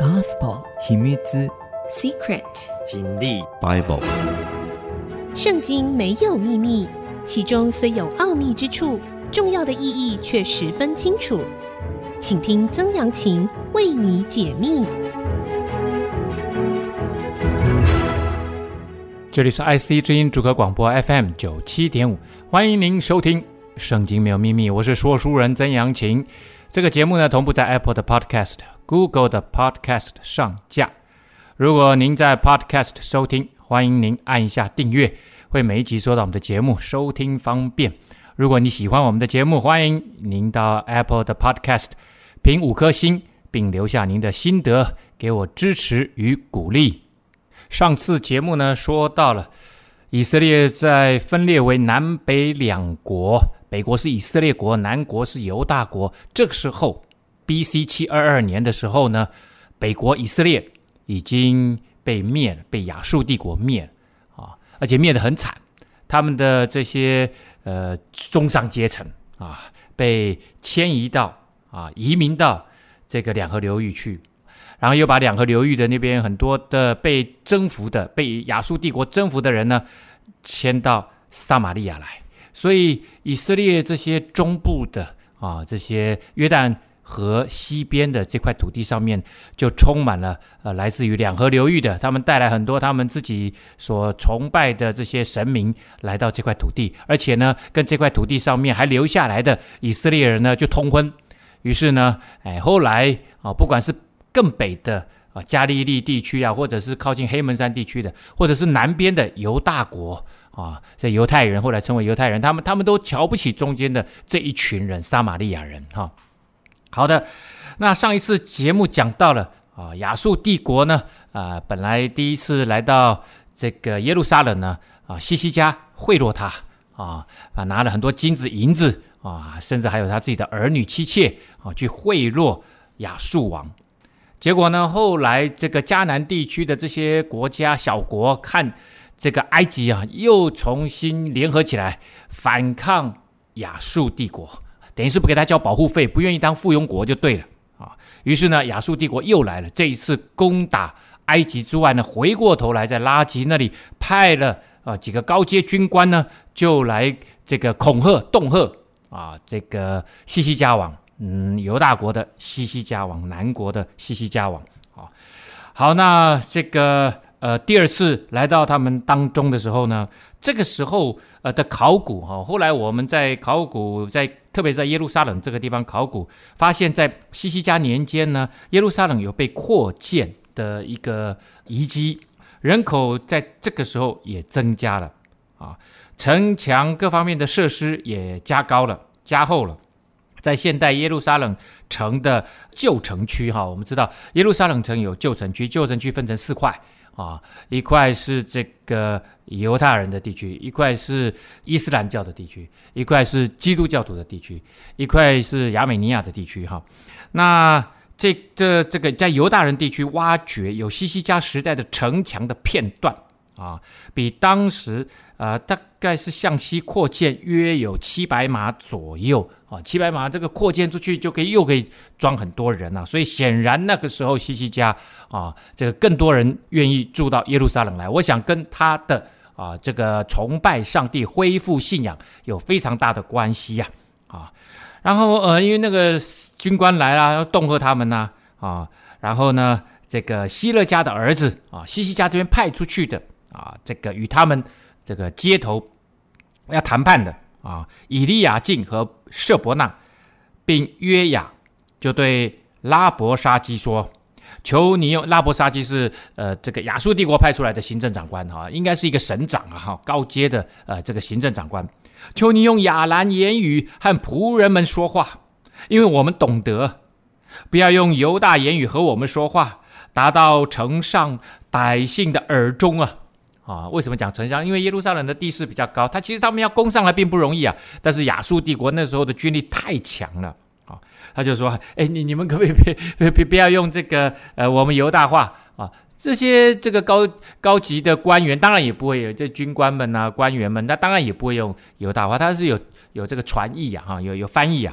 Gospel 秘密 Secret 真理 Bible 圣经没有秘密，其中虽有奥秘之处，重要的意义却十分清楚。请听曾阳晴为你解密。这里是 IC 之音主客广播 FM 九七点五，欢迎您收听《圣经没有秘密》，我是说书人曾阳晴。这个节目呢，同步在 Apple 的 Podcast、Google 的 Podcast 上架。如果您在 Podcast 收听，欢迎您按一下订阅，会每一集收到我们的节目，收听方便。如果你喜欢我们的节目，欢迎您到 Apple 的 Podcast 评五颗星，并留下您的心得，给我支持与鼓励。上次节目呢，说到了以色列在分裂为南北两国。北国是以色列国，南国是犹大国。这个时候，B.C. 七二二年的时候呢，北国以色列已经被灭了，被亚述帝国灭了啊，而且灭得很惨。他们的这些呃中上阶层啊，被迁移到啊，移民到这个两河流域去，然后又把两河流域的那边很多的被征服的、被亚述帝国征服的人呢，迁到撒玛利亚来。所以，以色列这些中部的啊，这些约旦河西边的这块土地上面，就充满了呃，来自于两河流域的，他们带来很多他们自己所崇拜的这些神明来到这块土地，而且呢，跟这块土地上面还留下来的以色列人呢，就通婚。于是呢，哎，后来啊，不管是更北的啊加利利地区啊，或者是靠近黑门山地区的，或者是南边的犹大国。啊，这犹太人后来称为犹太人，他们他们都瞧不起中间的这一群人，撒玛利亚人。哈、好的，那上一次节目讲到了啊，亚述帝国呢，啊，本来第一次来到这个耶路撒冷呢，啊，西西家贿赂他，啊，啊，拿了很多金子银子，啊，甚至还有他自己的儿女妻妾，啊，去贿赂亚述王。结果呢，后来这个迦南地区的这些国家小国看。这个埃及啊，又重新联合起来反抗亚述帝国，等于是不给他交保护费，不愿意当附庸国就对了啊。于是呢，亚述帝国又来了，这一次攻打埃及之外呢，回过头来在拉吉那里派了啊几个高阶军官呢，就来这个恐吓、恫吓啊这个西西家王，嗯，犹大国的西西家王，南国的西西家王。好，好，那这个。呃，第二次来到他们当中的时候呢，这个时候呃的考古哈、哦，后来我们在考古在特别在耶路撒冷这个地方考古，发现，在西西家年间呢，耶路撒冷有被扩建的一个遗迹，人口在这个时候也增加了啊，城墙各方面的设施也加高了、加厚了，在现代耶路撒冷城的旧城区哈，我们知道耶路撒冷城有旧城区，旧城区分成四块。啊，一块是这个犹太人的地区，一块是伊斯兰教的地区，一块是基督教徒的地区，一块是亚美尼亚的地区。哈，那这这这个在犹大人地区挖掘有西西家时代的城墙的片段。啊，比当时呃大概是向西扩建约有七百码左右啊，七百码这个扩建出去就可以又可以装很多人了，啊，所以显然那个时候西西家啊，这个更多人愿意住到耶路撒冷来，我想跟他的啊这个崇拜上帝、恢复信仰有非常大的关系呀啊，然后呃因为那个军官来了要恫吓他们呢啊，啊，然后呢这个希勒家的儿子啊西西家这边派出去的。啊，这个与他们这个接头要谈判的啊，以利亚敬和舍伯纳，并约雅就对拉伯沙基说：“求你用拉伯沙基是呃这个亚述帝国派出来的行政长官哈、啊，应该是一个省长啊哈，高阶的呃这个行政长官，求你用亚兰言语和仆人们说话，因为我们懂得，不要用犹大言语和我们说话，达到城上百姓的耳中啊。”啊，为什么讲城乡？因为耶路撒冷的地势比较高，他其实他们要攻上来并不容易啊。但是亚述帝国那时候的军力太强了啊，他就说：“哎，你你们可不可以别别别不要用这个呃我们犹大话啊？这些这个高高级的官员当然也不会有，这军官们啊官员们，那当然也不会用犹大话，他是有有这个传译啊哈，有有翻译啊。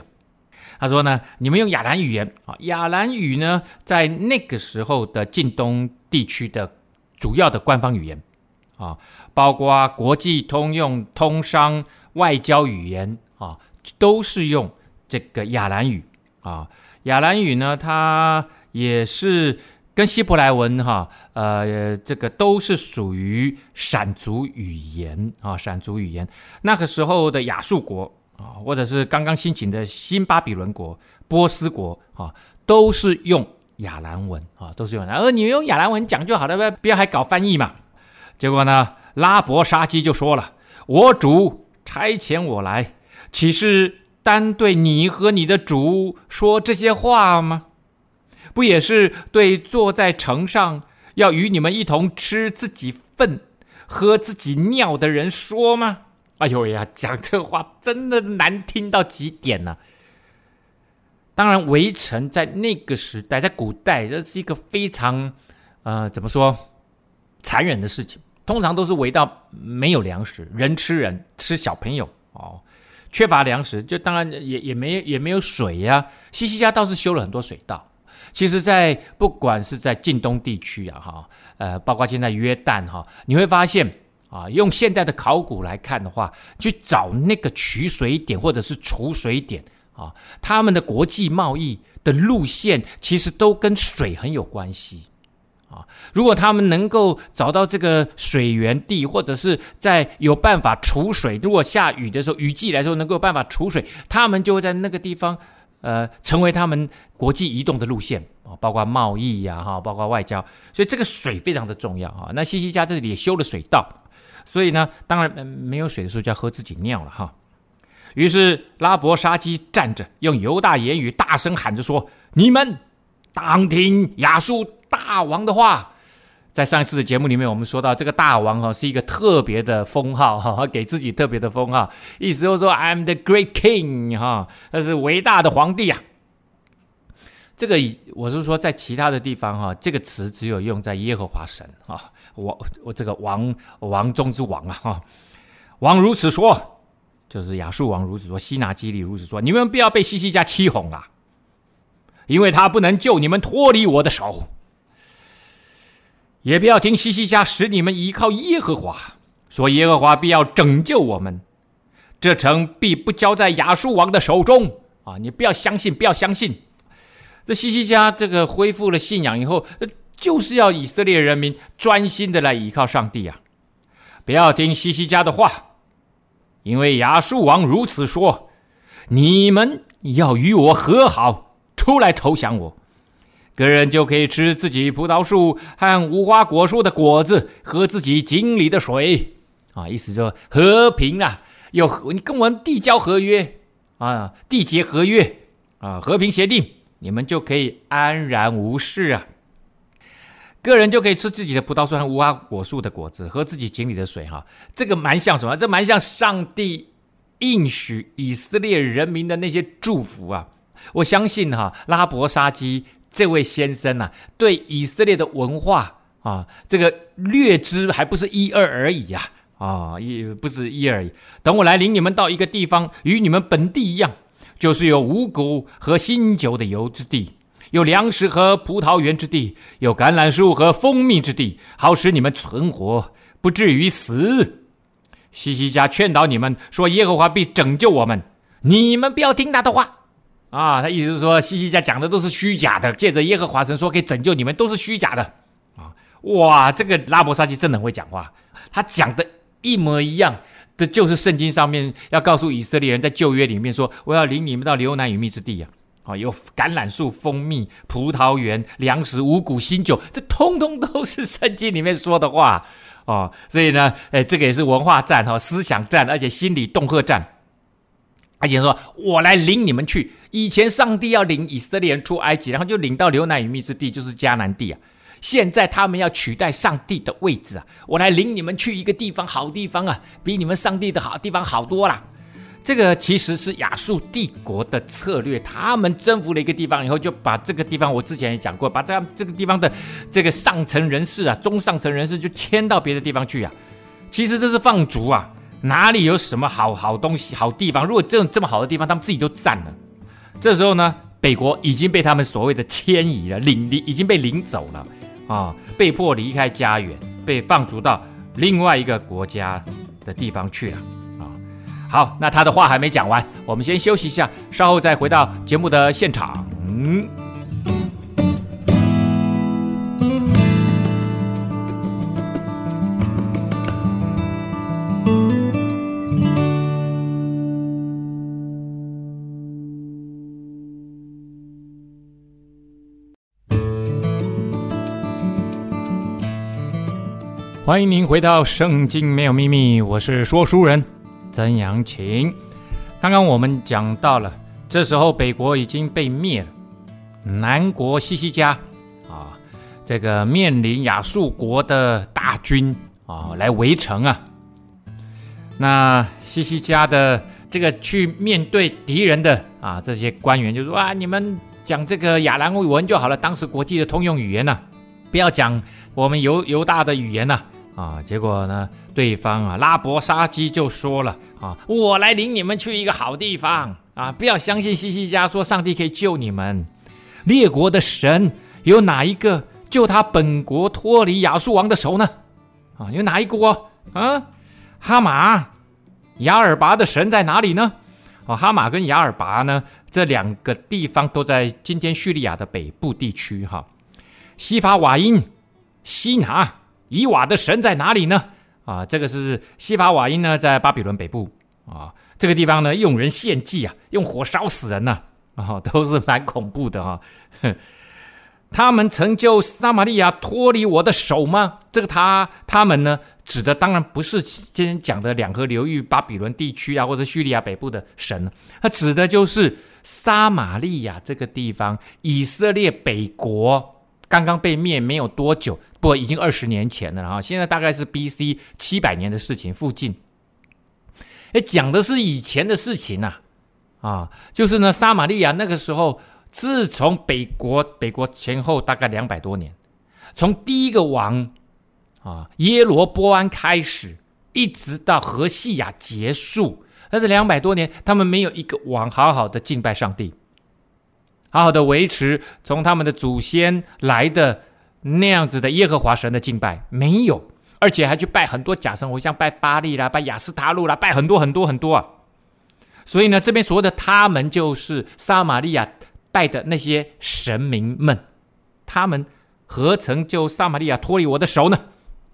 他说呢，你们用亚兰语言啊，亚兰语呢，在那个时候的近东地区的主要的官方语言啊，包括国际通用、通商、外交语言啊，都是用这个亚兰语啊。亚兰语呢，它也是跟希伯来文哈，呃，这个都是属于闪族语言啊，闪族语言。那个时候的亚述国啊，或者是刚刚兴起的新巴比伦国、波斯国啊，都是用亚兰文啊，都是用。而你用亚兰文讲就好了，不要还搞翻译嘛。结果呢，拉伯沙基就说了：“我主差遣我来，岂是？”单对你和你的主说这些话吗？不也是对坐在城上要与你们一同吃自己粪、喝自己尿的人说吗？哎呦呀，讲这话真的难听到极点呐、当然，围城在那个时代，在古代，这是一个非常呃，怎么说残忍的事情。通常都是围到没有粮食，人吃人，吃小朋友哦。缺乏粮食，就当然也也没也没有水呀、西西家倒是修了很多水道。其实，在不管是在近东地区啊，哈，呃，包括现在约旦哈，你会发现啊，用现代的考古来看的话，去找那个取水点或者是储水点啊，他们的国际贸易的路线其实都跟水很有关系。啊，如果他们能够找到这个水源地，或者是在有办法储水，如果下雨的时候，雨季来说能够办法储水，他们就会在那个地方，呃，成为他们国际移动的路线啊，包括贸易呀，哈，包括外交，所以这个水非常的重要啊。那西西家这里也修了水道，所以呢，当然没有水的时候就要喝自己尿了哈。于是拉伯沙基站着，用犹大言语大声喊着说：“你们当听亚述。”大王的话，在上一次的节目里面，我们说到这个大王哈是一个特别的封号哈，给自己特别的封号，意思就是说 I'm the great king 哈，他是伟大的皇帝啊。这个我是说，在其他的地方哈，这个词只有用在耶和华神啊，我我这个王王中之王啊哈，王如此说，就是亚述王如此说，西拿基立如此说，你们不要被西西家欺哄了，因为他不能救你们脱离我的手。也不要听西西家使你们依靠耶和华，说耶和华必要拯救我们，这城必不交在亚述王的手中啊！你不要相信，不要相信。这西西家这个恢复了信仰以后，就是要以色列人民专心的来依靠上帝啊！不要听西西家的话，因为亚述王如此说：你们要与我和好，出来投降我。个人就可以吃自己葡萄树和无花果树的果子，喝自己井里的水，啊，意思说和平啊，有你跟我们缔交合约啊，缔结合约啊，和平协定，你们就可以安然无事啊。个人就可以吃自己的葡萄树和无花果树的果子，喝自己井里的水，哈，这个蛮像什么？这蛮像上帝应许以色列人民的那些祝福啊。我相信哈，拉伯沙基。这位先生啊，对以色列的文化啊，这个略知还不是一二而已呀，啊，也不是一二而已。等我来领你们到一个地方，与你们本地一样，就是有五谷和新酒的油之地，有粮食和葡萄园之地，有橄榄树和蜂蜜之地，好使你们存活，不至于死。西西家劝导你们说：“耶和华必拯救我们，你们不要听他的话。”啊，他意思是说，西西家讲的都是虚假的，借着耶和华神说可以拯救你们，都是虚假的啊！哇，这个拉伯沙基真的很会讲话，他讲的一模一样，这就是圣经上面要告诉以色列人在旧约里面说，我要领你们到流奶与蜜之地啊！啊，有橄榄树、蜂蜜、葡萄园、粮食、五谷、新酒，这通通都是圣经里面说的话啊！所以呢，哎，这个也是文化战哈，思想战，而且心理恫吓战。而且说：“我来领你们去。以前上帝要领以色列人出埃及，然后就领到流奶与蜜之地，就是迦南地啊。现在他们要取代上帝的位置啊！我来领你们去一个地方，好地方啊，比你们上帝的好地方好多了。这个其实是亚述帝国的策略。他们征服了一个地方以后，就把这个地方，我之前也讲过，把这这个地方的这个上层人士啊，中上层人士就迁到别的地方去啊。其实这是放逐啊。”哪里有什么好好东西、好地方？如果这种这么好的地方，他们自己都占了。这时候呢，北国已经被他们所谓的迁移了，领离已经被领走了啊，被迫离开家园，被放逐到另外一个国家的地方去了啊。好，那他的话还没讲完，我们先休息一下，稍后再回到节目的现场。嗯欢迎您回到《圣经没有秘密》，我是说书人曾阳晴。刚刚我们讲到了，这时候北国已经被灭了，南国西西家啊，这个面临亚述国的大军啊来围城啊。那西西家的这个去面对敌人的啊这些官员就说啊，你们讲这个亚兰文就好了，当时国际的通用语言呢、不要讲我们犹犹大的语言呢、啊，结果呢，对方啊，拉伯沙基就说了啊，我来领你们去一个好地方啊，不要相信西西家说上帝可以救你们。列国的神有哪一个救他本国脱离亚述王的手呢？啊，有哪一国啊？哈马、亚尔拔的神在哪里呢？哦，哈马跟亚尔拔呢，这两个地方都在今天叙利亚的北部地区哈。西法瓦因、西拿。以瓦的神在哪里呢？啊，这个是西法瓦因呢，在巴比伦北部啊，这个地方呢，用人献祭啊，用火烧死人呐，啊，都是蛮恐怖的哈。他们曾救撒玛利亚脱离我的手吗？这个他他们呢，指的当然不是今天讲的两河流域巴比伦地区啊，或者叙利亚北部的神，他指的就是撒玛利亚这个地方，以色列北国。刚刚被灭没有多久，不已经二十年前了哈。现在大概是 B.C. 七百年的事情附近。哎，讲的是以前的事情呐，啊，就是呢，撒玛利亚那个时候，自从北国北国前后大概两百多年，从第一个王啊耶罗波安开始，一直到何西亚结束，但是两百多年，他们没有一个王好好的敬拜上帝。好好的维持从他们的祖先来的那样子的耶和华神的敬拜没有，而且还去拜很多假神偶像，拜巴力啦，拜亚斯塔路啦，拜很多很多很多啊。所以呢，这边所谓的他们就是撒玛利亚拜的那些神明们，他们何曾就撒玛利亚脱离我的手呢？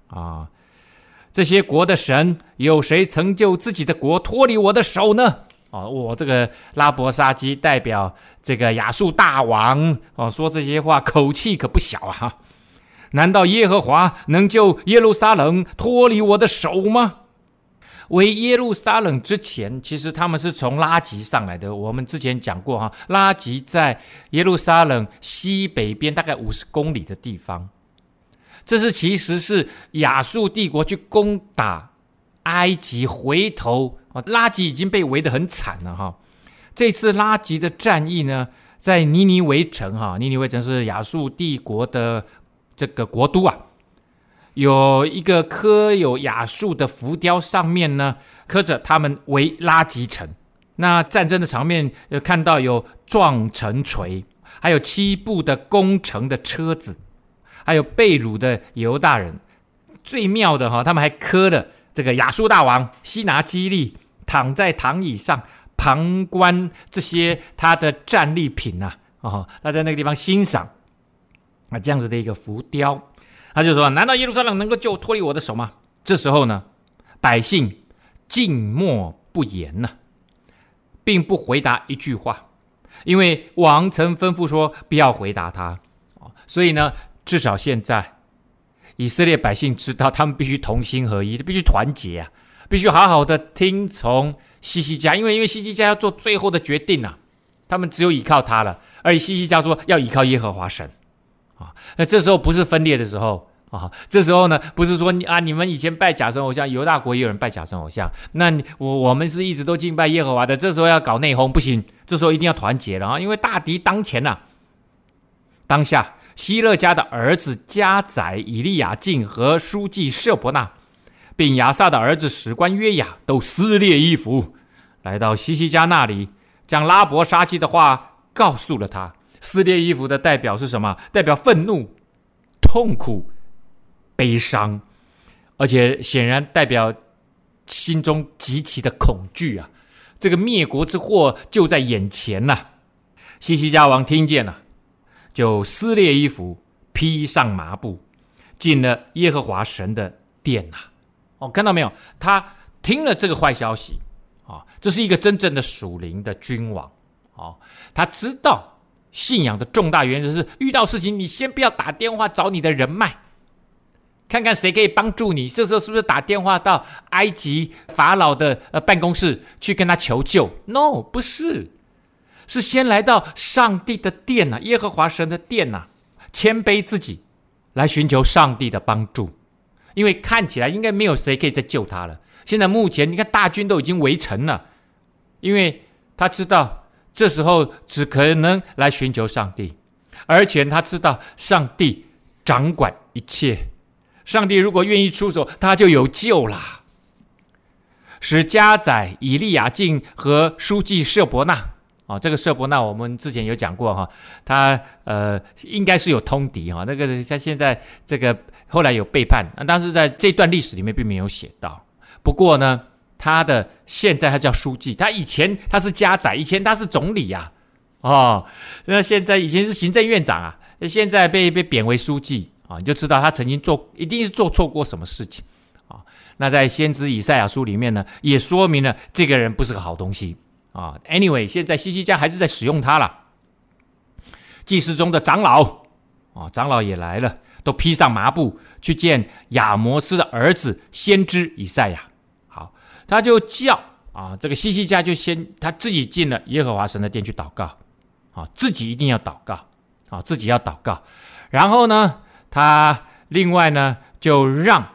啊，这些国的神有谁曾就自己的国脱离我的手呢？哦，我这个拉伯沙基代表这个亚述大王哦，说这些话口气可不小啊！难道耶和华能救耶路撒冷脱离我的手吗？为耶路撒冷之前，其实他们是从拉吉上来的。我们之前讲过哈，拉吉在耶路撒冷西北边大概五十公里的地方。这是其实是亚述帝国去攻打埃及，回头。啊拉吉已经被围得很惨了哈。这次拉吉的战役呢，在尼尼围城哈，尼尼围城是亚述帝国的这个国都啊，有一个刻有亚述的浮雕，上面呢刻着他们围拉吉城。那战争的场面，有看到有撞城锤，还有七部的攻城的车子，还有被掳的犹大人。最妙的哈，他们还刻了这个亚述大王西拿基立。躺在躺椅上旁观这些他的战利品呐，哦，他在那个地方欣赏啊，这样子的一个浮雕，他就说：难道耶路撒冷能够救脱离我的手吗？这时候呢，百姓静默不言呐，并不回答一句话，因为王曾吩咐说不要回答他，所以呢，至少现在以色列百姓知道，他们必须同心合一，必须团结啊。必须好好的听从西西家，因为因为西西家要做最后的决定啊，他们只有依靠他了。而西西家说要依靠耶和华神啊，那这时候不是分裂的时候啊，这时候呢不是说啊你们以前拜假神偶像，犹大国也有人拜假神偶像，那我我们是一直都敬拜耶和华的，这时候要搞内讧不行，这时候一定要团结了啊，因为大敌当前呐、啊。当下希勒家的儿子家宰、以利亚敬和书记舍伯纳。并亚萨的儿子史官约雅都撕裂衣服，来到西西家那里，将拉伯杀鸡的话告诉了他，撕裂衣服的代表是什么？代表愤怒、痛苦、悲伤，而且显然代表心中极其的恐惧啊！这个灭国之祸就在眼前呐、西西家王听见了，就撕裂衣服，披上麻布，进了耶和华神的殿呐、哦，看到没有？他听了这个坏消息啊、哦！这是一个真正的属灵的君王哦，他知道信仰的重大原则是：遇到事情，你先不要打电话找你的人脉，看看谁可以帮助你。这时候是不是打电话到埃及法老的呃办公室去跟他求救？No，不是，是先来到上帝的殿呐、啊，耶和华神的殿呐、啊，谦卑自己，来寻求上帝的帮助。因为看起来应该没有谁可以再救他了。现在目前你看大军都已经围城了，因为他知道这时候只可能来寻求上帝，而且他知道上帝掌管一切，上帝如果愿意出手，他就有救了。使家宰以利亚敬和书记舍伯纳啊，这个舍伯纳我们之前有讲过哈，他呃应该是有通敌哈，那个他现在这个。后来有背叛，那但是在这段历史里面并没有写到。不过呢，他的现在他叫书记，他以前他是家宰，以前他是总理呀、哦，那现在以前是行政院长啊，现在被被贬为书记啊，你就知道他曾经做一定是做错过什么事情啊。那在先知以赛亚书里面呢，也说明了这个人不是个好东西啊。Anyway，现在西西家还是在使用他了，祭司中的长老啊，长老也来了。都披上麻布去见亚摩斯的儿子先知以赛亚。好，他就叫啊，这个西西家就先他自己进了耶和华神的殿去祷告，啊，自己一定要祷告，啊，自己要祷告。然后呢，他另外呢就让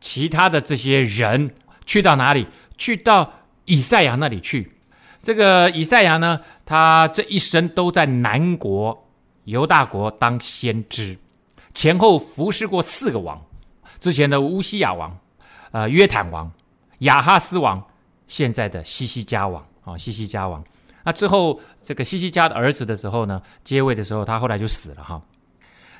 其他的这些人去到哪里？去到以赛亚那里去。这个以赛亚呢，他这一生都在南国犹大国当先知。前后服侍过四个王，之前的乌西亚王，呃，约坦王，亚哈斯王，现在的西西家王啊、西西家王。那之后这个西西家的儿子的时候呢，接位的时候，他后来就死了哈。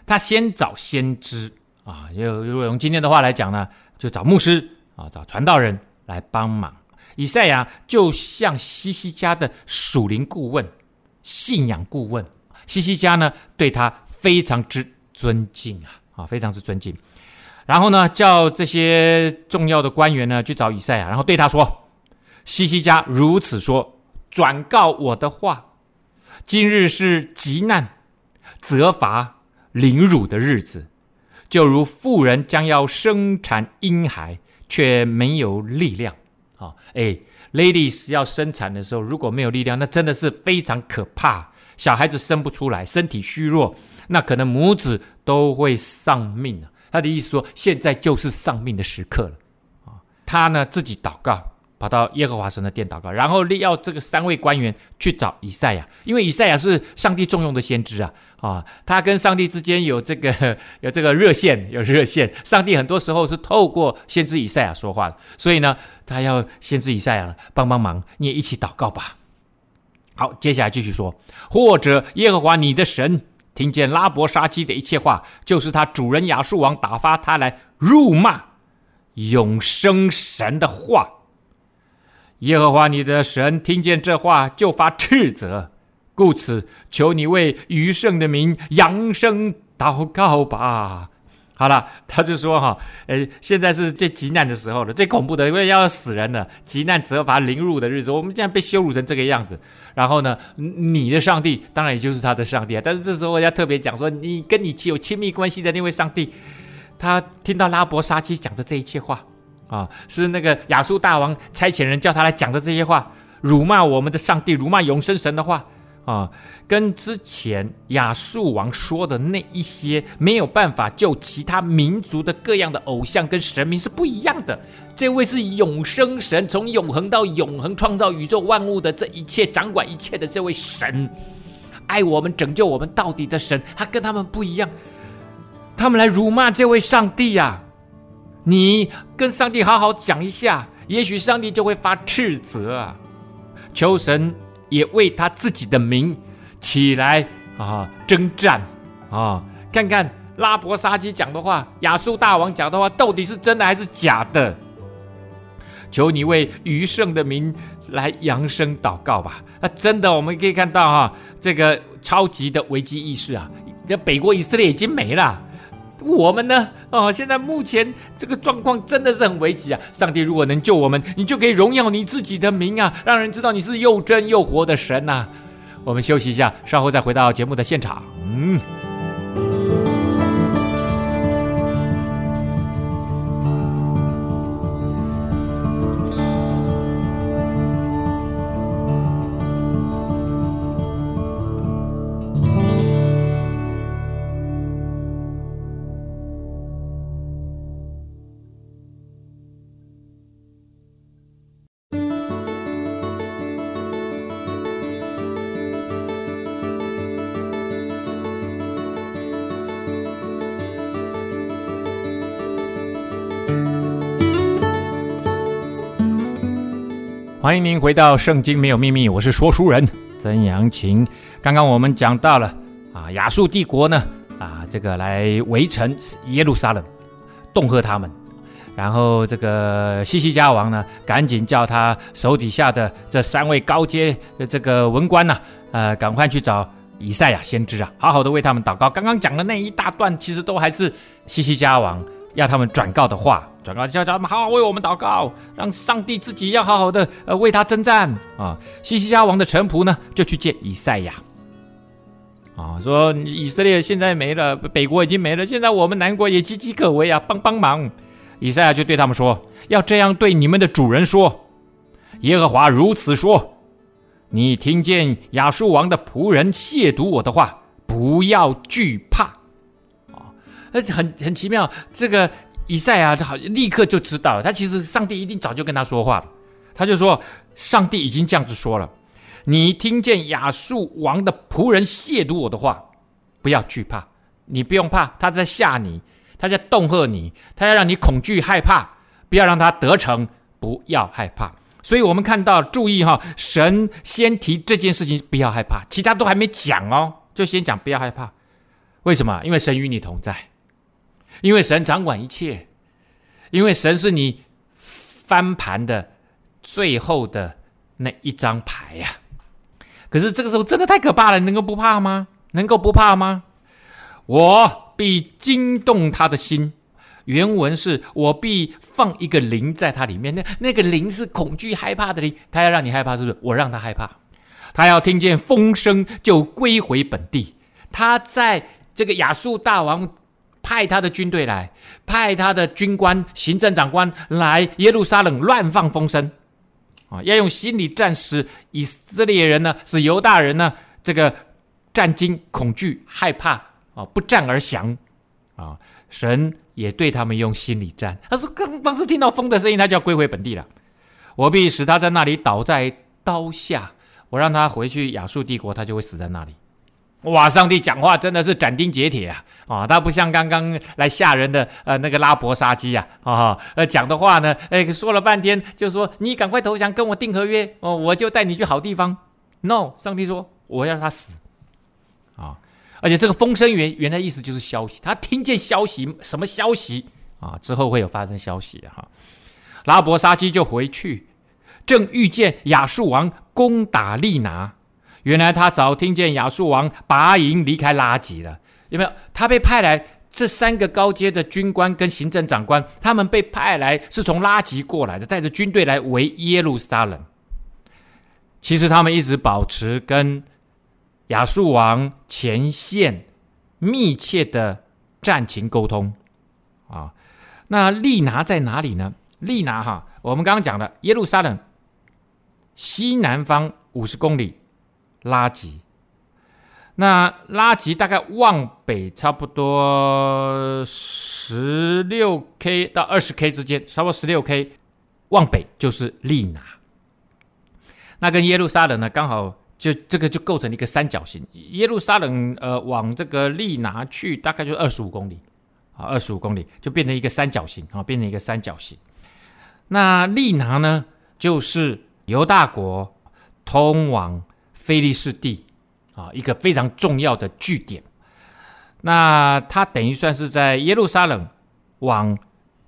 他先找先知啊，又如果用今天的话来讲呢，就找牧师啊，找传道人来帮忙。以赛亚就像西西家的属灵顾问、信仰顾问，西西家呢对他非常之。尊敬啊，啊，非常之尊敬。然后呢，叫这些重要的官员呢去找以赛亚，然后对他说：“西西家如此说，转告我的话，今日是急难、责罚、凌辱的日子，就如妇人将要生产婴孩，却没有力量。啊，哎，ladies 要生产的时候，如果没有力量，那真的是非常可怕。小孩子生不出来，身体虚弱。”那可能母子都会丧命啊。他的意思说，现在就是丧命的时刻了啊！他呢自己祷告，跑到耶和华神的殿祷告，然后要这个三位官员去找以赛亚，因为以赛亚是上帝重用的先知啊啊！他跟上帝之间有这个 有这个热线，有热线。上帝很多时候是透过先知以赛亚说话的，所以呢，他要先知以赛亚帮帮忙，你也一起祷告吧。好，接下来继续说，或者耶和华你的神。听见拉伯沙基的一切话，就是他主人亚述王打发他来辱骂永生神的话。耶和华你的神听见这话，就发斥责，故此求你为余剩的名扬声祷告吧。好了，他就说哈，呃，现在是最极难的时候了，最恐怖的，因为要死人了，极难责罚凌辱的日子，我们竟然被羞辱成这个样子。然后呢，你的上帝当然也就是他的上帝啊。但是这时候要特别讲说，你跟你有亲密关系的那位上帝，他听到拉伯沙基讲的这一切话啊，是那个亚述大王差遣人叫他来讲的这些话，辱骂我们的上帝，辱骂永生神的话。啊，跟之前亚述王说的那一些没有办法救其他民族的各样的偶像跟神明是不一样的。这位是永生神，从永恒到永恒创造宇宙万物的这一切，掌管一切的这位神，爱我们、拯救我们到底的神，他跟他们不一样。他们来辱骂这位上帝呀、啊，你跟上帝好好讲一下，也许上帝就会发斥责啊，求神。也为他自己的名起来啊，征战啊，看看拉伯沙基讲的话，亚述大王讲的话，到底是真的还是假的？求你为余剩的名来扬声祷告吧！啊，真的，我们可以看到哈，这个超级的危机意识啊，这北国以色列已经没了，我们呢？啊，现在目前这个状况真的是很危急啊！上帝如果能救我们，你就可以荣耀你自己的名啊，让人知道你是又真又活的神呐！我们休息一下，稍后再回到节目的现场。嗯。欢迎您回到《圣经没有秘密》，我是说书人曾阳晴。刚刚我们讲到了啊，亚述帝国呢啊，这个来围城耶路撒冷，恫吓他们。然后这个西西家王呢，赶紧叫他手底下的这三位高阶的这个文官呢，呃，赶快去找以赛亚先知啊，好好的为他们祷告。刚刚讲的那一大段，其实都还是西西家王要他们转告的话。转告叫他们好好为我们祷告，让上帝自己要好好的呃为他征战啊！西西家王的臣仆呢就去见以赛亚啊，说以色列现在没了，北国已经没了，现在我们南国也岌岌可危啊，帮帮忙！以赛亚就对他们说：要这样对你们的主人说，耶和华如此说：你听见亚述王的仆人亵渎我的话，不要惧怕！而且很很奇妙，这个。以赛亚他好立刻就知道了，他其实上帝一定早就跟他说话了。他就说：“上帝已经这样子说了，你听见亚述王的仆人亵渎我的话，不要惧怕，你不用怕，他在吓你，他在恫吓你，他要让你恐惧害怕，不要让他得逞，不要害怕。所以，我们看到，注意哈，神先提这件事情，不要害怕，其他都还没讲哦，就先讲不要害怕。为什么？因为神与你同在。”因为神掌管一切，因为神是你翻盘的最后的那一张牌呀、可是这个时候真的太可怕了，你能够不怕吗？能够不怕吗？我必惊动他的心。原文是我必放一个灵在他里面，那那个灵是恐惧害怕的灵，他要让你害怕，是不是？我让他害怕，他要听见风声就归回本地。他在这个亚述大王。派他的军队来，派他的军官、行政长官来耶路撒冷乱放风声，啊，要用心理战使以色列人呢，使犹大人呢，这个战惊、恐惧、害怕啊，不战而降啊。神也对他们用心理战。他说，刚当时听到风的声音，他就要归回本地了。我必使他在那里倒在刀下，我让他回去亚述帝国，他就会死在那里。哇！上帝讲话真的是斩钉截铁啊！啊，他不像刚刚来吓人的呃那个拉伯沙基啊啊呃讲的话呢，哎说了半天就说你赶快投降，跟我订合约哦，我就带你去好地方。No，上帝说我要他死啊！而且这个风声原原来意思就是消息，他听见消息什么消息啊？之后会有发生消息哈、拉伯沙基就回去，正遇见亚述王攻打利拿。原来他早听见亚述王拔营离开拉吉了，有没有？他被派来这三个高阶的军官跟行政长官，他们被派来是从拉吉过来的，带着军队来围耶路撒冷。其实他们一直保持跟亚述王前线密切的战情沟通啊。那利拿在哪里呢？利拿哈，我们刚刚讲了耶路撒冷西南方五十公里。拉吉，那拉吉大概往北差不多十六 K 到二十 K 之间，差不多十六 K，往北就是利拿。那跟耶路撒冷呢，刚好就这个就构成了一个三角形。耶路撒冷呃往这个利拿去，大概就二十五公里啊，二十五公里就变成一个三角形啊，变成一个三角形。那利拿呢，就是犹大国通往。菲利士地啊，一个非常重要的据点。那它等于算是在耶路撒冷往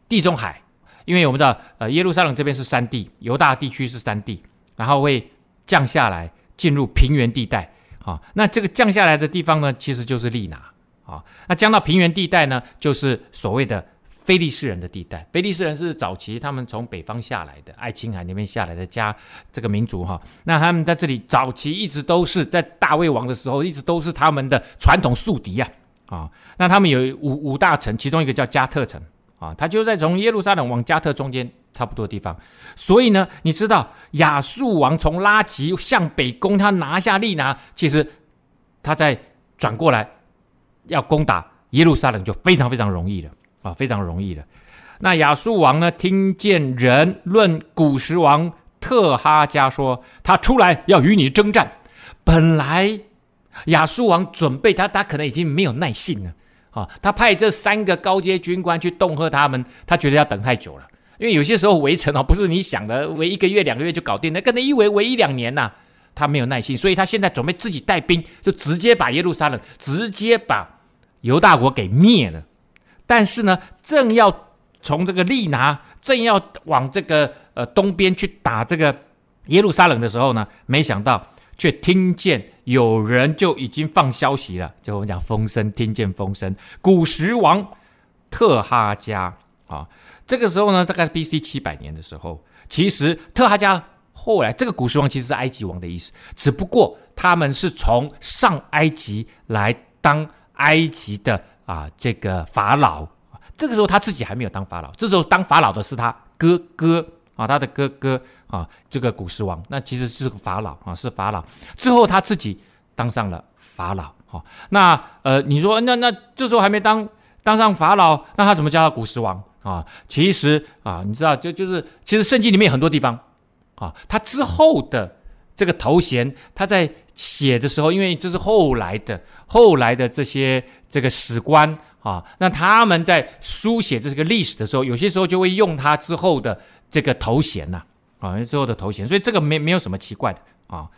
地中海，因为我们知道，呃，耶路撒冷这边是山地，犹大地区是山地，然后会降下来进入平原地带。啊，那这个降下来的地方呢，其实就是利拿。啊，那降到平原地带呢，就是所谓的菲利士人的地带。菲利士人是早期他们从北方下来的，爱琴海那边下来的家这个民族哈。那他们在这里早期一直都是在大卫王的时候，一直都是他们的传统宿敌呀。啊，那他们有五五大城，其中一个叫加特城。啊，他就在从耶路撒冷往加特中间差不多地方，所以呢，你知道亚述王从拉吉向北攻，他拿下利拿，其实他在转过来要攻打耶路撒冷就非常非常容易了啊，非常容易的。那亚述王呢，听见人论古时王特哈加说，他出来要与你征战，本来亚述王准备他，他可能已经没有耐性了。啊，他派这三个高阶军官去恫吓他们，他觉得要等太久了，因为有些时候围城哦，不是你想的围一个月两个月就搞定，那可能一围围一两年呐，他没有耐心，所以他现在准备自己带兵，就直接把耶路撒冷，直接把犹大国给灭了。但是呢，正要从这个利拿，正要往这个呃东边去打这个耶路撒冷的时候呢，没想到。却听见有人就已经放消息了，就我们讲风声，听见风声，古时王特哈加啊，这个时候呢，大概 B.C. 七百年的时候，其实特哈加后来这个古时王其实是埃及王的意思，只不过他们是从上埃及来当埃及的啊这个法老，这个时候他自己还没有当法老，这时候当法老的是他哥哥。啊，他的哥哥啊，这个古时王，那其实是个法老啊，是法老。之后他自己当上了法老。哈，那呃，你说那那这时候还没当当上法老，那他怎么叫他古时王啊？其实啊，你知道，就就是其实圣经里面很多地方啊，他之后的这个头衔，他在写的时候，因为这是后来的后来的这些这个史官啊，那他们在书写这个历史的时候，有些时候就会用他之后的。这个头衔呐，啊，之后的头衔，所以这个没没有什么奇怪的啊。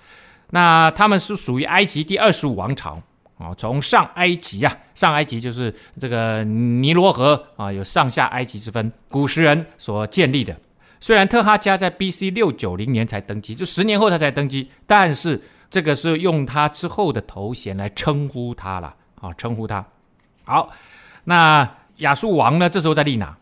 那他们是属于埃及第二十五王朝啊，从上埃及啊，上埃及就是这个尼罗河啊，有上下埃及之分，古时人所建立的。虽然特哈加在 B.C. 六九零年才登基，就十年后他才登基，但是这个是用他之后的头衔来称呼他了啊，称呼他。好，那亚述王呢，这时候在利拿。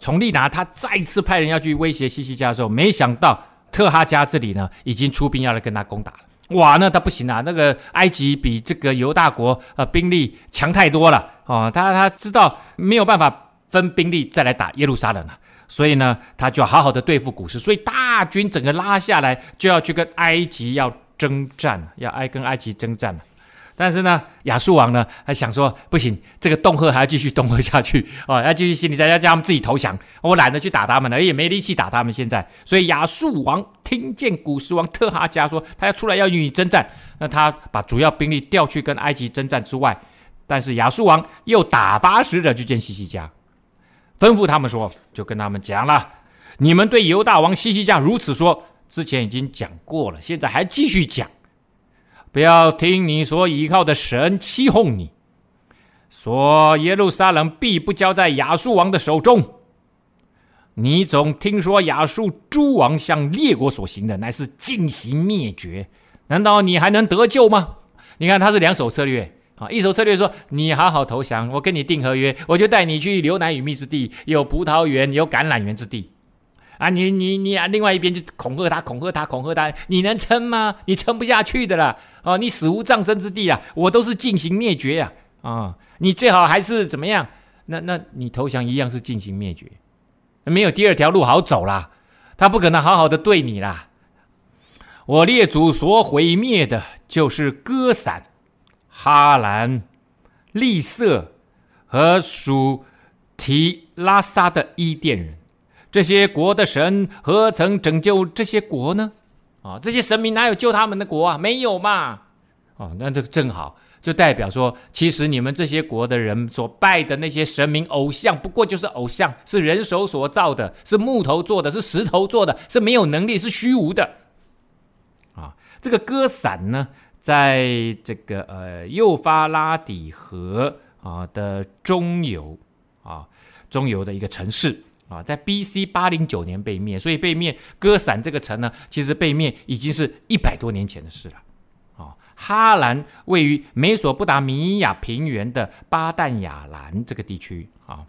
从利拿，他再次派人要去威胁西西家的时候，没想到特哈加这里呢，已经出兵要来跟他攻打了。哇，那他不行啊！那个埃及比这个犹大国呃兵力强太多了哦。他他知道没有办法分兵力再来打耶路撒冷了，所以呢，他就好好的对付古实，所以大军整个拉下来，就要去跟埃及要征战，要挨跟埃及征战。但是呢，亚述王呢还想说不行，这个恫吓还要继续恫吓下去哦，要继续心里在要叫他们自己投降。我懒得去打他们了，也没力气打他们。现在，所以亚述王听见古实王特哈加说他要出来要与你征战，那他把主要兵力调去跟埃及征战之外，但是亚述王又打发使者去见西西家，吩咐他们说，就跟他们讲了，你们对犹大王西西家如此说，之前已经讲过了，现在还继续讲。不要听你所倚靠的神欺哄你，说耶路撒冷必不交在亚述王的手中。你总听说亚述诸王向列国所行的乃是尽行灭绝，难道你还能得救吗？你看他是两手策略啊，一手策略说你好好投降，我跟你订合约，我就带你去牛奶与蜜之地，有葡萄园，有橄榄园之地。啊，你你你啊！另外一边就恐吓他，恐吓他，恐吓他，你能撑吗？你撑不下去的啦！哦，你死无葬身之地啊！我都是进行灭绝呀！啊、你最好还是怎么样？那那你投降一样是进行灭绝，没有第二条路好走啦。他不可能好好的对你啦。我列祖所毁灭的就是歌散、哈兰、利色和属提拉撒的伊甸人。这些国的神何曾拯救这些国呢？啊，这些神明哪有救他们的国啊？没有嘛！哦，那这个正好，就代表说，其实你们这些国的人所拜的那些神明偶像，不过就是偶像，是人手所造的，是木头做的，是石头做的，是没有能力，是虚无的。啊，这个歌散呢，在这个呃幼发拉底河啊的中游啊中游的一个城市啊，在 B.C. 八零九年被灭，所以被灭哥散这个城呢，其实被灭已经是一百多年前的事了啊。哈兰位于美索不达米亚平原的巴旦亚兰这个地区啊，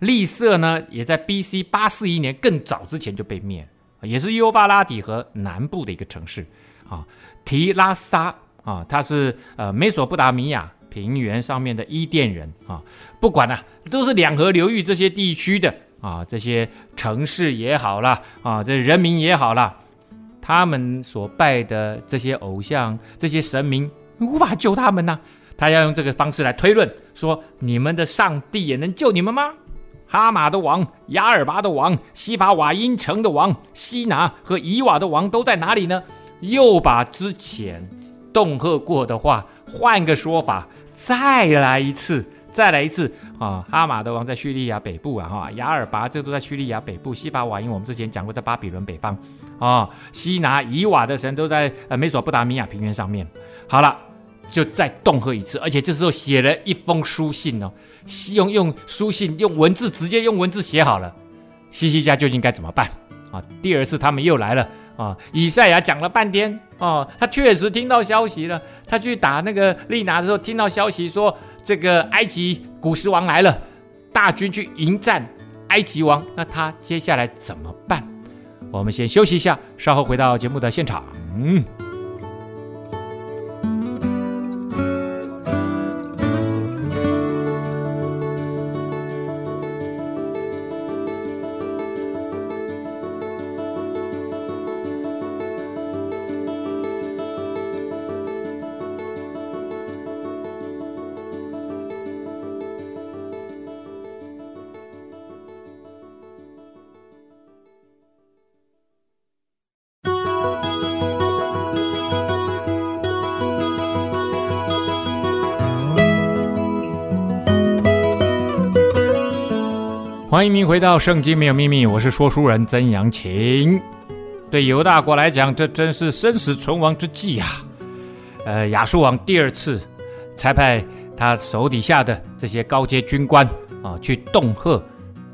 利色呢也在 B.C. 八四一年更早之前就被灭，也是幼发拉底河南部的一个城市啊，提拉萨。啊，他是呃美索不达米亚平原上面的伊甸人啊，不管了、都是两河流域这些地区的啊，这些城市也好啦，啊，这人民也好啦，他们所拜的这些偶像、这些神明无法救他们呐、他要用这个方式来推论，说你们的上帝也能救你们吗？哈马的王、亚尔拔的王、西法瓦因城的王、西拿和伊瓦的王都在哪里呢？又把之前。恫吓过的话，换个说法，再来一次，再来一次啊！哈马德王在叙利亚北部啊，哈，雅尔拔这都在叙利亚北部，西法瓦因我们之前讲过，在巴比伦北方啊，西拿以瓦的神都在呃美索不达米亚平原上面。好了，就再恫吓一次，而且这时候写了一封书信哦，用用书信用文字直接用文字写好了，西西家究竟该怎么办啊？第二次他们又来了。啊，以赛亚讲了半天哦，他确实听到消息了。他去打那个利拿的时候，听到消息说这个埃及古时王来了，大军去迎战埃及王。那他接下来怎么办？我们先休息一下，稍后回到节目的现场。嗯。欢迎您回到《圣经没有秘密》，我是说书人曾阳晴。对犹大国来讲，这真是生死存亡之际呀！呃，亚述王第二次才派他手底下的这些高阶军官啊，去恫吓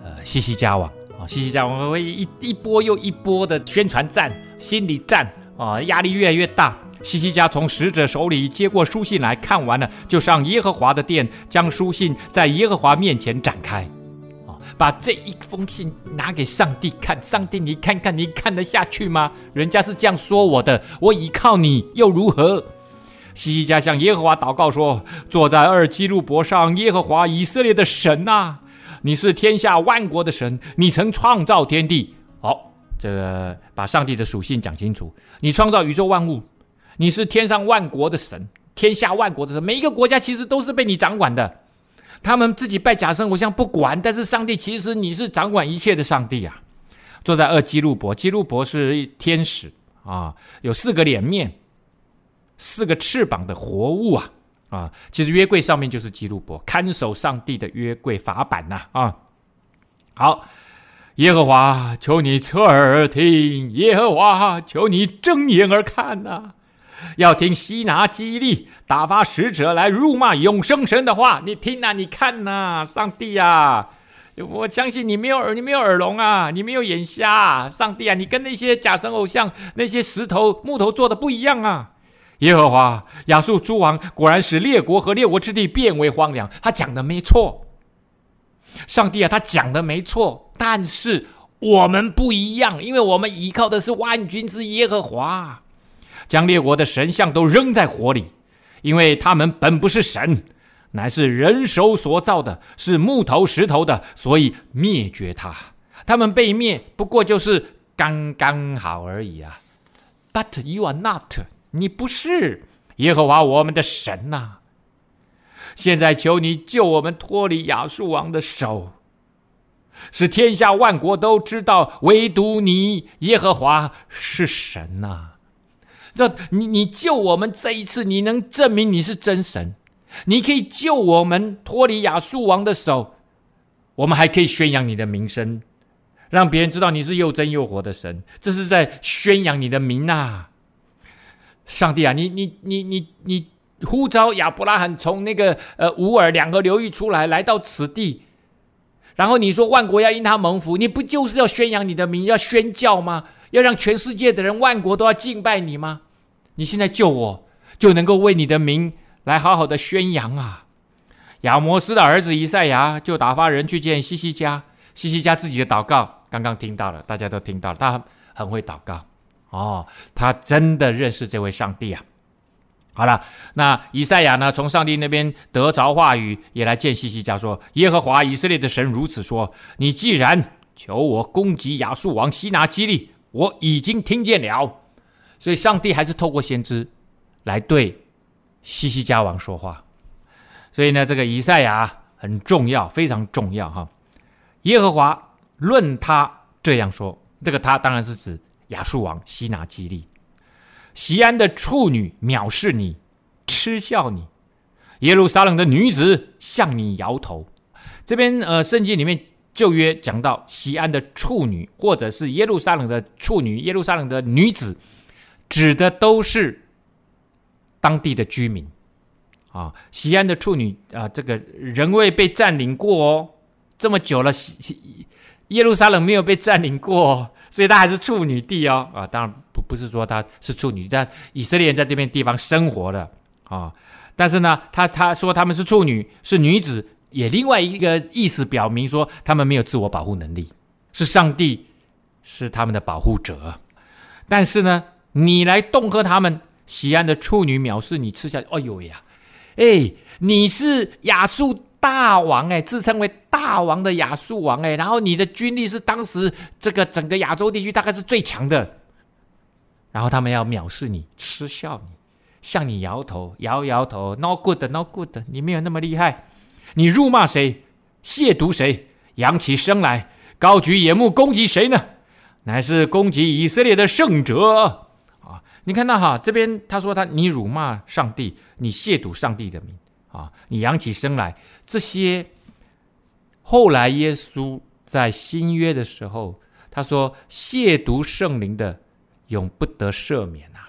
呃西西家王啊，西西家王会一一波又一波的宣传战、心理战啊，压力越来越大。西西家从使者手里接过书信来看完了，就上耶和华的殿，将书信在耶和华面前展开。把这一封信拿给上帝看，上帝，你看看，你看得下去吗？人家是这样说我的，我倚靠你又如何？西西家向耶和华祷告说：“坐在二基路伯上，耶和华以色列的神呐、啊，你是天下万国的神，你曾创造天地。好，这个把上帝的属性讲清楚。你创造宇宙万物，你是天上万国的神，天下万国的神，每一个国家其实都是被你掌管的。”他们自己拜假神偶像不管，但是上帝其实你是掌管一切的上帝啊！坐在二基路伯，基路伯是天使啊，有四个脸面、四个翅膀的活物啊啊！其实约柜上面就是基路伯，看守上帝的约柜法版呐啊！好，耶和华，求你侧耳听；耶和华，求你睁眼而看呐、啊！要听西拿基立打发使者来辱骂永生神的话，你听呐、你看呐、上帝啊，我相信你没有耳，你没有耳聋啊，你没有眼瞎、啊，上帝啊，你跟那些假神偶像、那些石头、木头做的不一样啊。耶和华亚述诸王果然使列国和列国之地变为荒凉，他讲的没错。上帝啊，他讲的没错，但是我们不一样，因为我们依靠的是万军之耶和华。将列国的神像都扔在火里，因为他们本不是神，乃是人手所造的，是木头石头的，所以灭绝他。他们被灭，不过就是刚刚好而已啊。But you are not，你不是耶和华我们的神呐、啊。现在求你救我们脱离亚述王的手，使天下万国都知道，唯独你耶和华是神呐、这你你救我们这一次，你能证明你是真神？你可以救我们脱离亚述王的手，我们还可以宣扬你的名声，让别人知道你是又真又活的神。这是在宣扬你的名呐、上帝啊，你你你你你呼召亚伯拉罕从那个呃乌尔两个流域出来，来到此地，然后你说万国要因他蒙福，你不就是要宣扬你的名，要宣教吗？要让全世界的人万国都要敬拜你吗？你现在救我，就能够为你的名来好好的宣扬啊！亚摩斯的儿子以赛亚就打发人去见西西家，西西家自己的祷告刚刚听到了，大家都听到了，他很会祷告。哦，他真的认识这位上帝啊！好了，那以赛亚呢，从上帝那边得着话语，也来见西西家说：“耶和华以色列的神如此说：你既然求我攻击亚述王西拿基立，我已经听见了。所以，上帝还是透过先知来对西西家王说话。所以呢，这个以赛亚很重要，非常重要哈。耶和华论他这样说，这个他当然是指。”亚述王西拿基立，西安的处女藐视你，嗤笑你；耶路撒冷的女子向你摇头。这边呃，圣经里面旧约讲到西安的处女，或者是耶路撒冷的处女、耶路撒冷的女子，指的都是当地的居民啊。西安的处女啊，这个仍未被占领过哦，这么久了，耶路撒冷没有被占领过哦。所以她还是处女地哦，啊，当然不是说他是处女，但以色列人在这边地方生活的啊。但是呢，他他说他们是处女，是女子，也另外一个意思表明说他们没有自我保护能力，是上帝是他们的保护者。但是呢，你来恫吓他们，西安的处女藐视你，吃下去，哎呦呀，哎，你是亚述。大王哎，自称为大王的亚述王哎，然后你的军力是当时这个整个亚洲地区大概是最强的，然后他们要藐视你，嗤笑你，向你摇头，摇摇头，no good，no good，你没有那么厉害，你辱骂谁，亵渎谁，扬起声来，高举眼目攻击谁呢？乃是攻击以色列的圣者啊！你看到哈，这边他说他你辱骂上帝，你亵渎上帝的名。啊！你扬起声来，这些后来耶稣在新约的时候，他说亵渎圣灵的永不得赦免啊！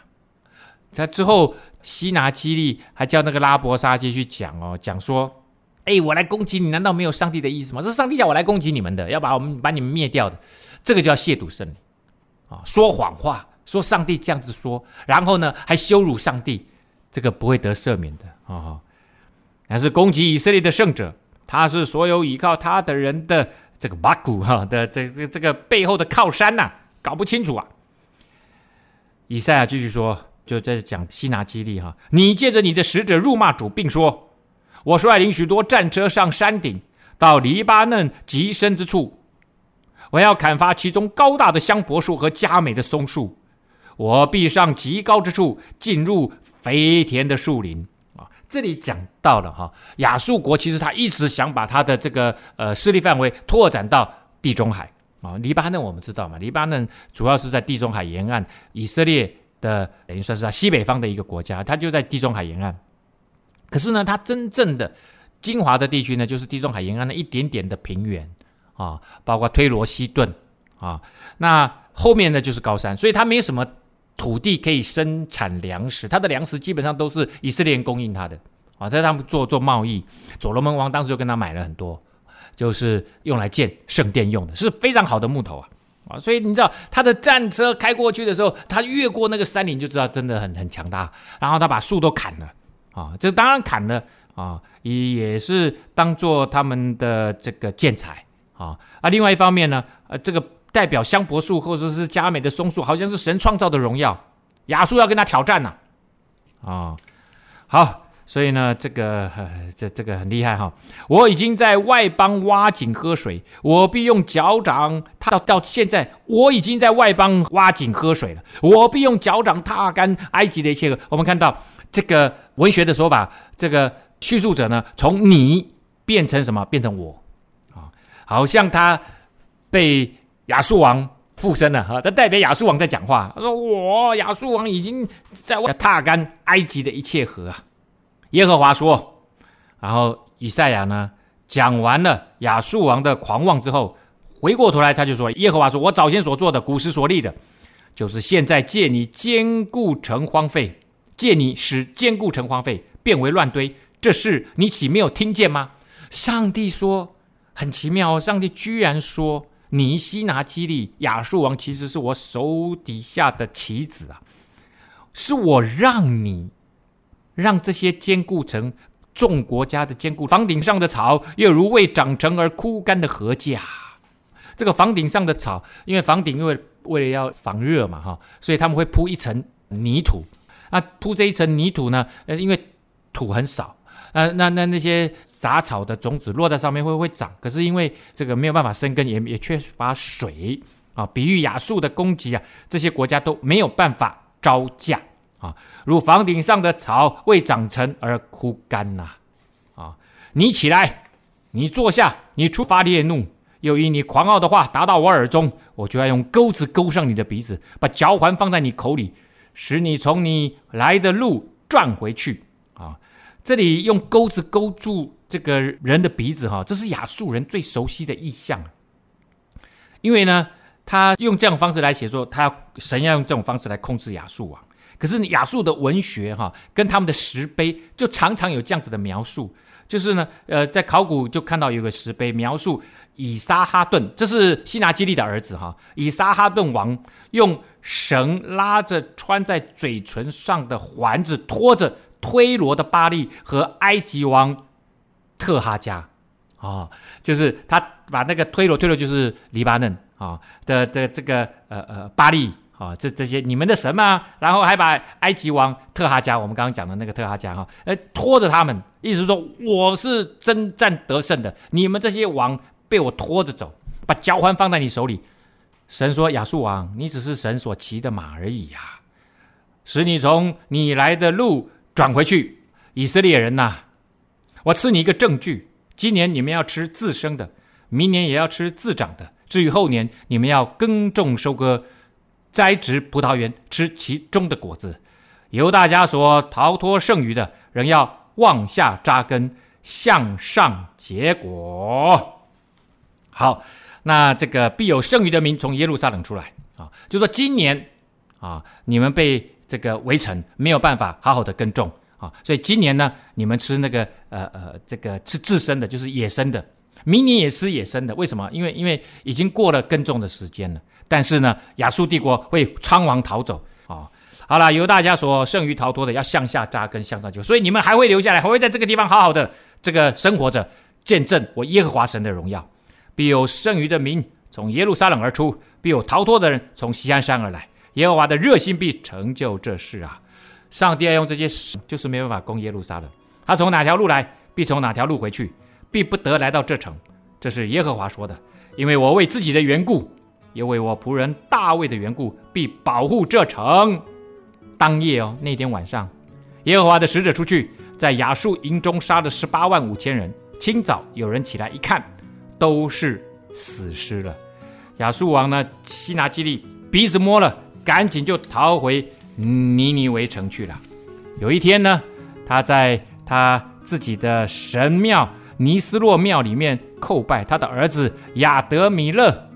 在之后，西拿基利还叫那个拉伯沙基去讲哦，讲说：哎，我来攻击你，难道没有上帝的意思吗？是上帝叫我来攻击你们的，要把我们把你们灭掉的，这个叫亵渎圣灵啊！说谎话，说上帝这样子说，然后呢还羞辱上帝，这个不会得赦免的啊！但是攻击以色列的圣者，他是所有依靠他的人的这个巴古哈的这这、这个背后的靠山呐、搞不清楚啊。以赛亚继续说，就在讲西拿基利哈，你借着你的使者辱骂主，并说：我率领许多战车上山顶，到黎巴嫩极深之处，我要砍伐其中高大的香柏树和佳美的松树，我必上极高之处，进入肥田的树林。啊这里讲到了哈，亚述国其实他一直想把他的这个呃势力范围拓展到地中海啊，黎巴嫩我们知道嘛，黎巴嫩主要是在地中海沿岸，以色列的等于算是在西北方的一个国家，它就在地中海沿岸。可是呢，它真正的精华的地区呢，就是地中海沿岸的一点点的平原啊，包括推罗西顿啊，那后面呢就是高山，所以它没有什么。土地可以生产粮食，他的粮食基本上都是以色列人供应他的啊，在他们做做贸易，所罗门王当时就跟他买了很多，就是用来建圣殿用的，是非常好的木头啊啊，所以你知道他的战车开过去的时候，他越过那个山林就知道真的很很强大，然后他把树都砍了啊，这当然砍了啊，也也是当做他们的这个建材啊啊，另外一方面呢，呃这个。代表香柏树或者是佳美的松树，好像是神创造的荣耀。亚述要跟他挑战呢、啊，好，所以呢，这个、呃、这这个很厉害哈。我已经在外邦挖井喝水，我必用脚掌踏到到现在，我已经在外邦挖井喝水了。我必用脚掌踏干埃及的一切河。我们看到这个文学的说法，这个叙述者呢，从你变成什么？变成我啊、好像他被。亚述王附身了哈，他代表亚述王在讲话。他说：“我亚述王已经在外踏干埃及的一切河啊。”耶和华说。然后以赛亚呢讲完了亚述王的狂妄之后，回过头来他就说：“耶和华说，我早先所做的，古时所立的，就是现在借你坚固城荒废，借你使坚固城荒废，变为乱堆，这事你岂没有听见吗？上帝说，很奇妙哦，上帝居然说，你西拿基立亚述王其实是我手底下的棋子啊，是我让你让这些坚固城。众国家的坚固，房顶上的草又如未长成而枯干的禾稼。这个房顶上的草，因为房顶因为为了要防热嘛，哈，所以他们会铺一层泥土。那铺这一层泥土呢，呃，因为土很少，呃，那那那些杂草的种子落在上面会会长，可是因为这个没有办法生根，也也缺乏水啊。比喻亚述的攻击啊，这些国家都没有办法招架。啊，如房顶上的草未长成而枯干呐！啊，你起来，你坐下，你出发烈怒，又因你狂傲的话达到我耳中，我就要用钩子勾上你的鼻子，把嚼环放在你口里，使你从你来的路转回去。啊，这里用钩子勾住这个人的鼻子，哈，这是亚述人最熟悉的意象。因为呢，他用这种方式来写作，他神要用这种方式来控制亚述王。可是亚述的文学哈，跟他们的石碑就常常有这样子的描述，就是呢，呃，在考古就看到有个石碑描述以撒哈顿，这是希拿基利的儿子哈，以撒哈顿王用绳拉着穿在嘴唇上的环子，拖着推罗的巴利和埃及王特哈加，啊、就是他把那个推罗，推罗就是黎巴嫩啊的的这个呃呃巴利。啊，这这些你们的神嘛，然后还把埃及王特哈加，我们刚刚讲的那个特哈加哈，呃，拖着他们，意思说我是征战得胜的，你们这些王被我拖着走，把交换放在你手里。神说亚述王，你只是神所骑的马而已呀，使你从你来的路转回去。以色列人呐，我赐你一个证据，今年你们要吃自生的，明年也要吃自长的，至于后年，你们要耕种收割。栽植葡萄园，吃其中的果子。由大家所逃脱剩余的，仍要往下扎根，向上结果。好，那这个必有剩余的民从耶路撒冷出来啊，就说今年啊，你们被这个围城，没有办法好好的耕种啊，所以今年呢，你们吃那个呃呃，这个吃自身的，就是野生的。明年也吃野生的，为什么？因为因为已经过了耕种的时间了。但是呢，亚述帝国会仓皇逃走啊、哦！好了，由大家所剩余逃脱的，要向下扎根，向上就，所以你们还会留下来，还会在这个地方好好的这个生活着，见证我耶和华神的荣耀。必有剩余的民从耶路撒冷而出，必有逃脱的人从西安山而来。耶和华的热心必成就这事啊！上帝要用这些，就是没办法攻耶路撒冷。他从哪条路来，必从哪条路回去，必不得来到这城。这是耶和华说的，因为我为自己的缘故。也为我仆人大卫的缘故，必保护这城。当夜哦，那天晚上，耶和华的使者出去，在亚述营中杀了十八万五千人。清早有人起来一看，都是死尸了。亚述王呢，西拿基立鼻子摸了，赶紧就逃回尼尼微城去了。有一天呢，他在他自己的神庙尼斯洛庙里面叩拜，他的儿子亚德米勒。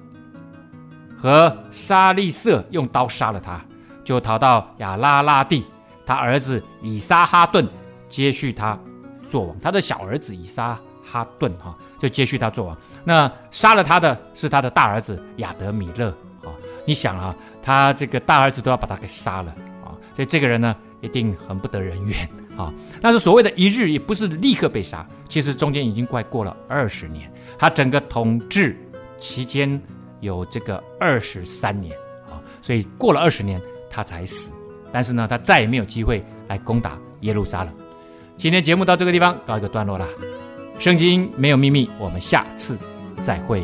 和沙利色用刀杀了他，就逃到亚拉拉地。他儿子以撒哈顿接续他做王，他的小儿子以撒哈顿哈就接续他做王。那杀了他的是他的大儿子亚德米勒啊！你想啊，他这个大儿子都要把他给杀了啊，所以这个人呢一定很不得人缘啊。但是所谓的一日也不是立刻被杀，其实中间已经快过了二十年，他整个统治期间。有这个二十三年啊，所以过了二十年他才死。但是呢，他再也没有机会来攻打耶路撒冷。今天节目到这个地方告一个段落啦。圣经没有秘密，我们下次再会。